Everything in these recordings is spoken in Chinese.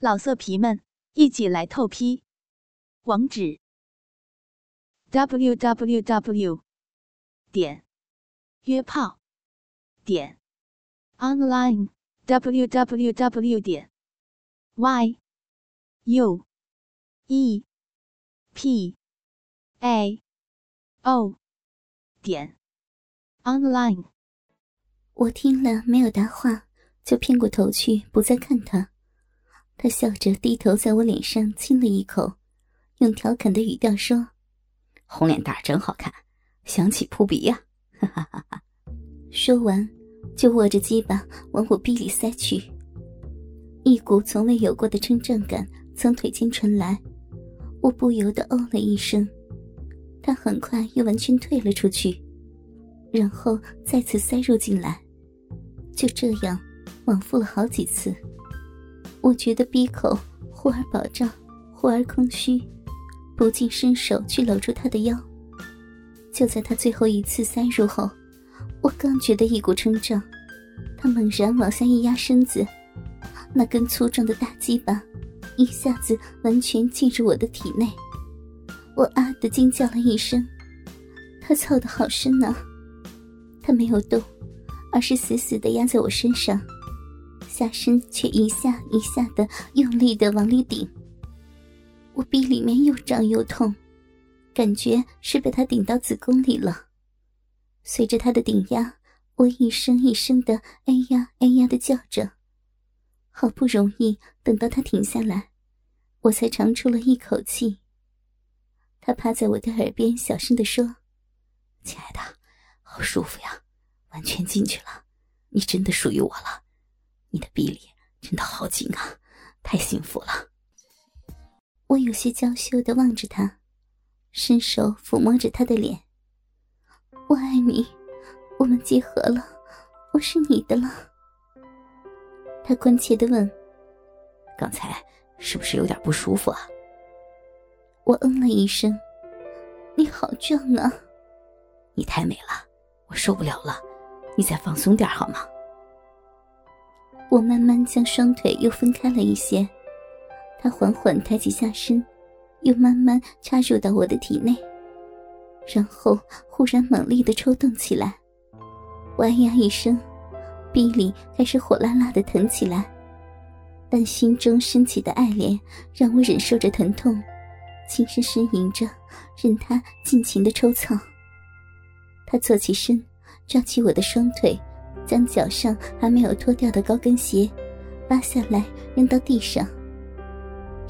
老色皮们，一起来透批！网址：w w w 点约炮点 online w w w 点 y u e p a o 点 online。我听了没有答话，就偏过头去，不再看他。他笑着低头在我脸上亲了一口，用调侃的语调说：“红脸蛋真好看，香气扑鼻呀！”哈哈哈哈。说完，就握着鸡巴往我逼里塞去。一股从未有过的撑胀感从腿间传来，我不由得哦了一声。他很快又完全退了出去，然后再次塞入进来。就这样，往复了好几次。我觉得闭口忽而饱胀，忽而空虚，不禁伸手去搂住他的腰。就在他最后一次塞入后，我刚觉得一股撑胀，他猛然往下一压身子，那根粗壮的大鸡巴一下子完全进入我的体内。我啊的惊叫了一声，他操的好深啊！他没有动，而是死死的压在我身上。下身却一下一下的用力的往里顶，我逼里面又胀又痛，感觉是被他顶到子宫里了。随着他的顶压，我一声一声的哎呀哎呀的叫着。好不容易等到他停下来，我才长出了一口气。他趴在我的耳边小声的说：“亲爱的，好舒服呀，完全进去了，你真的属于我了。”你的臂力真的好紧啊，太幸福了。我有些娇羞的望着他，伸手抚摸着他的脸。我爱你，我们结合了，我是你的了。他关切的问：“刚才是不是有点不舒服啊？”我嗯了一声：“你好壮啊！你太美了，我受不了了，你再放松点好吗？”我慢慢将双腿又分开了一些，他缓缓抬起下身，又慢慢插入到我的体内，然后忽然猛力的抽动起来，我哎呀一声，臂里开始火辣辣的疼起来，但心中升起的爱怜让我忍受着疼痛，轻声呻吟着，任他尽情的抽蹭。他坐起身，抓起我的双腿。将脚上还没有脱掉的高跟鞋扒下来扔到地上，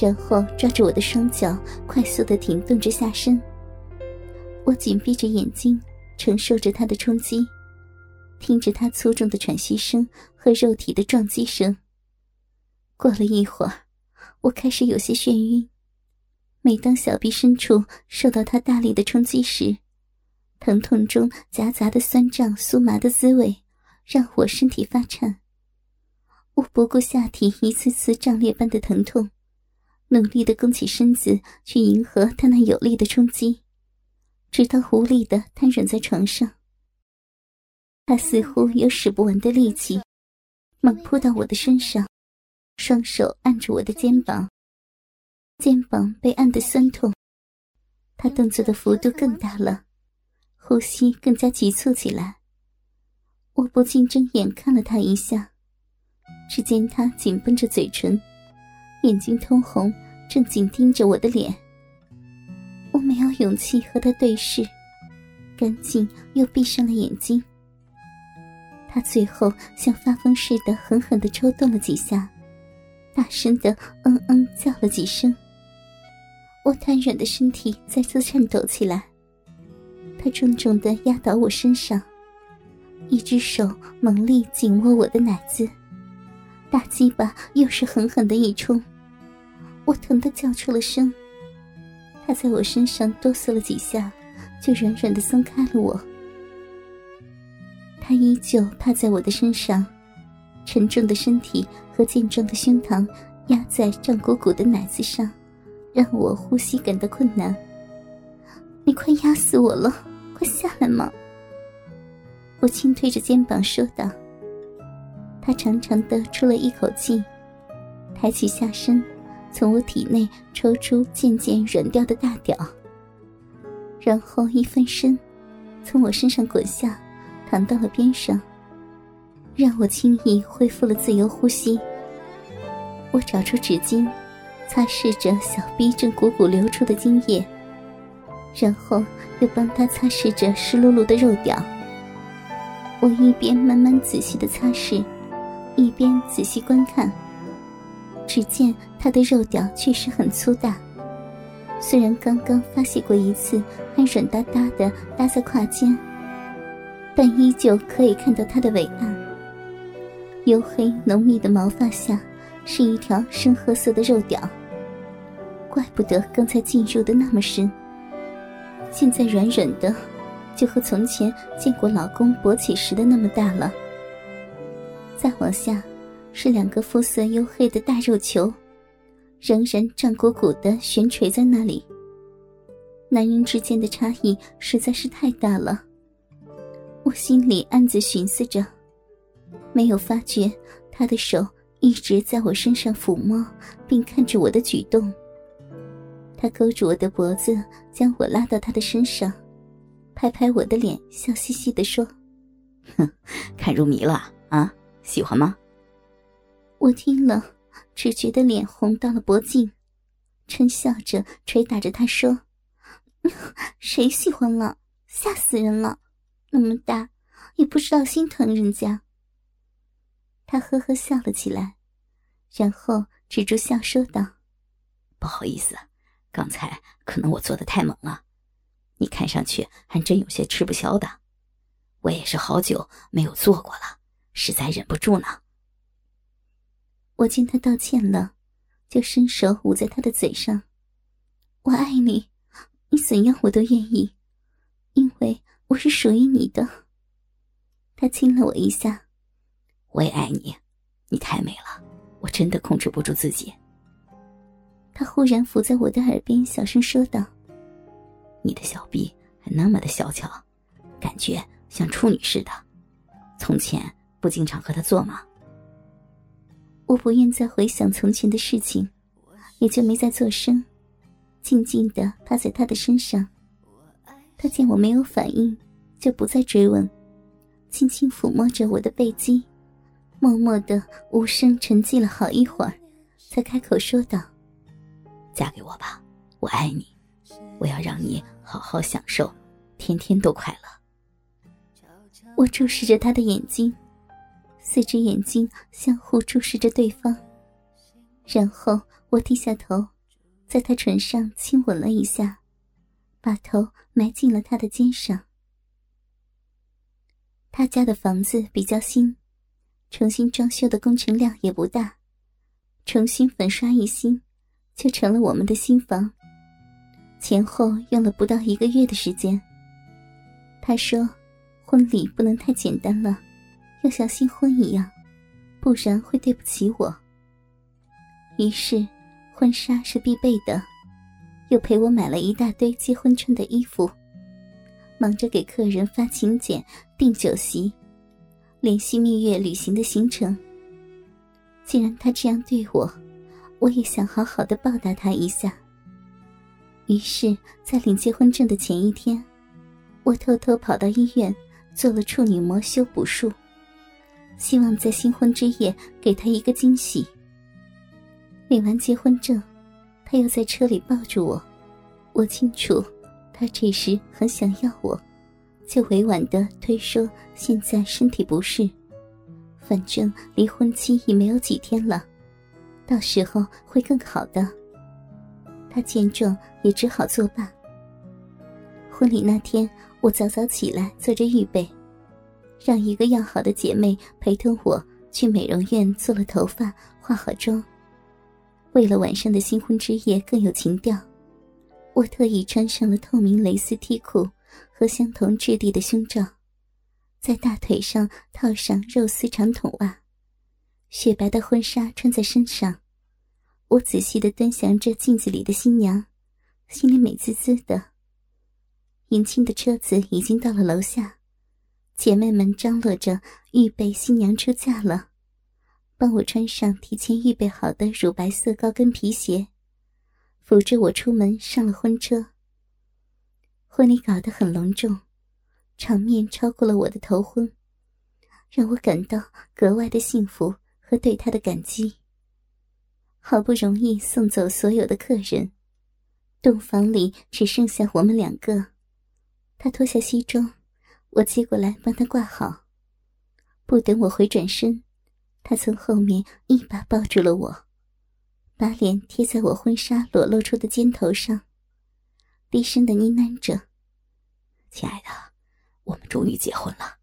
然后抓着我的双脚，快速的停动着下身。我紧闭着眼睛，承受着他的冲击，听着他粗重的喘息声和肉体的撞击声。过了一会儿，我开始有些眩晕。每当小臂深处受到他大力的冲击时，疼痛中夹杂的酸胀、酥麻的滋味。让我身体发颤，我不顾下体一次次胀裂般的疼痛，努力的弓起身子去迎合他那有力的冲击，直到无力的瘫软在床上。他似乎有使不完的力气，猛扑到我的身上，双手按住我的肩膀，肩膀被按得酸痛。他动作的幅度更大了，呼吸更加急促起来。我不禁睁眼看了他一下，只见他紧绷着嘴唇，眼睛通红，正紧盯着我的脸。我没有勇气和他对视，赶紧又闭上了眼睛。他最后像发疯似的狠狠的抽动了几下，大声的嗯嗯叫了几声。我瘫软的身体再次颤抖起来，他重重的压倒我身上。一只手猛力紧握我的奶子，大鸡巴又是狠狠的一冲，我疼得叫出了声。他在我身上哆嗦了几下，就软软的松开了我。他依旧趴在我的身上，沉重的身体和健壮的胸膛压在胀鼓鼓的奶子上，让我呼吸感到困难。你快压死我了，快下来嘛！我轻推着肩膀说道：“他长长的出了一口气，抬起下身，从我体内抽出渐渐软掉的大屌，然后一翻身，从我身上滚下，躺到了边上，让我轻易恢复了自由呼吸。我找出纸巾，擦拭着小臂正汩汩流出的精液，然后又帮他擦拭着湿漉漉的肉屌。我一边慢慢仔细的擦拭，一边仔细观看。只见他的肉屌确实很粗大，虽然刚刚发泄过一次，还软哒哒的搭在胯间，但依旧可以看到他的伟岸。黝黑浓密的毛发下。是一条深褐色的肉屌，怪不得刚才进入的那么深。现在软软的，就和从前见过老公勃起时的那么大了。再往下，是两个肤色黝黑的大肉球，仍然胀鼓鼓的悬垂在那里。男人之间的差异实在是太大了，我心里暗自寻思着，没有发觉他的手。一直在我身上抚摸，并看着我的举动。他勾住我的脖子，将我拉到他的身上，拍拍我的脸，笑嘻嘻的说：“哼，看入迷了啊，喜欢吗？”我听了，只觉得脸红到了脖颈，嗔笑着捶打着他说：“ 谁喜欢了？吓死人了！那么大，也不知道心疼人家。”他呵呵笑了起来，然后止住笑，说道：“不好意思，刚才可能我做的太猛了，你看上去还真有些吃不消的。我也是好久没有做过了，实在忍不住呢。”我见他道歉了，就伸手捂在他的嘴上：“我爱你，你怎样我都愿意，因为我是属于你的。”他亲了我一下。我也爱你，你太美了，我真的控制不住自己。他忽然伏在我的耳边，小声说道：“你的小臂还那么的小巧，感觉像处女似的。从前不经常和他做吗？”我不愿再回想从前的事情，也就没再作声，静静的趴在他的身上。他见我没有反应，就不再追问，轻轻抚摸着我的背肌。默默的无声沉寂了好一会儿，才开口说道：“嫁给我吧，我爱你，我要让你好好享受，天天都快乐。”我注视着他的眼睛，四只眼睛相互注视着对方，然后我低下头，在他唇上亲吻了一下，把头埋进了他的肩上。他家的房子比较新。重新装修的工程量也不大，重新粉刷一新，就成了我们的新房。前后用了不到一个月的时间。他说：“婚礼不能太简单了，要像新婚一样，不然会对不起我。”于是，婚纱是必备的，又陪我买了一大堆结婚穿的衣服，忙着给客人发请柬、订酒席。联系蜜月旅行的行程。既然他这样对我，我也想好好的报答他一下。于是，在领结婚证的前一天，我偷偷跑到医院做了处女膜修补术，希望在新婚之夜给他一个惊喜。领完结婚证，他又在车里抱住我，我清楚，他这时很想要我。就委婉的推说现在身体不适，反正离婚期已没有几天了，到时候会更好的。他见状也只好作罢。婚礼那天，我早早起来做着预备，让一个要好的姐妹陪同我去美容院做了头发、化好妆。为了晚上的新婚之夜更有情调，我特意穿上了透明蕾丝 T 裤。和相同质地的胸罩，在大腿上套上肉丝长筒袜，雪白的婚纱穿在身上。我仔细的端详着镜子里的新娘，心里美滋滋的。迎亲的车子已经到了楼下，姐妹们张罗着预备新娘出嫁了，帮我穿上提前预备好的乳白色高跟皮鞋，扶着我出门上了婚车。婚礼搞得很隆重，场面超过了我的头婚，让我感到格外的幸福和对他的感激。好不容易送走所有的客人，洞房里只剩下我们两个。他脱下西装，我接过来帮他挂好。不等我回转身，他从后面一把抱住了我，把脸贴在我婚纱裸露出的肩头上，低声的呢喃着：“亲爱的，我们终于结婚了。”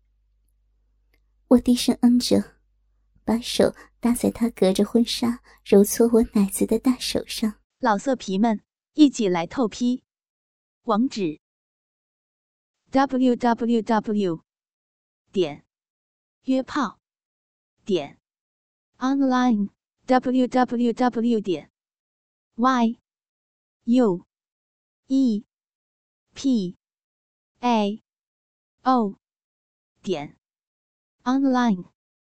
我低声嗯着。把手搭在他隔着婚纱揉搓我奶子的大手上，老色皮们一起来透批，网址：w w w 点约炮点 online w w w 点 y u e p a o 点 online。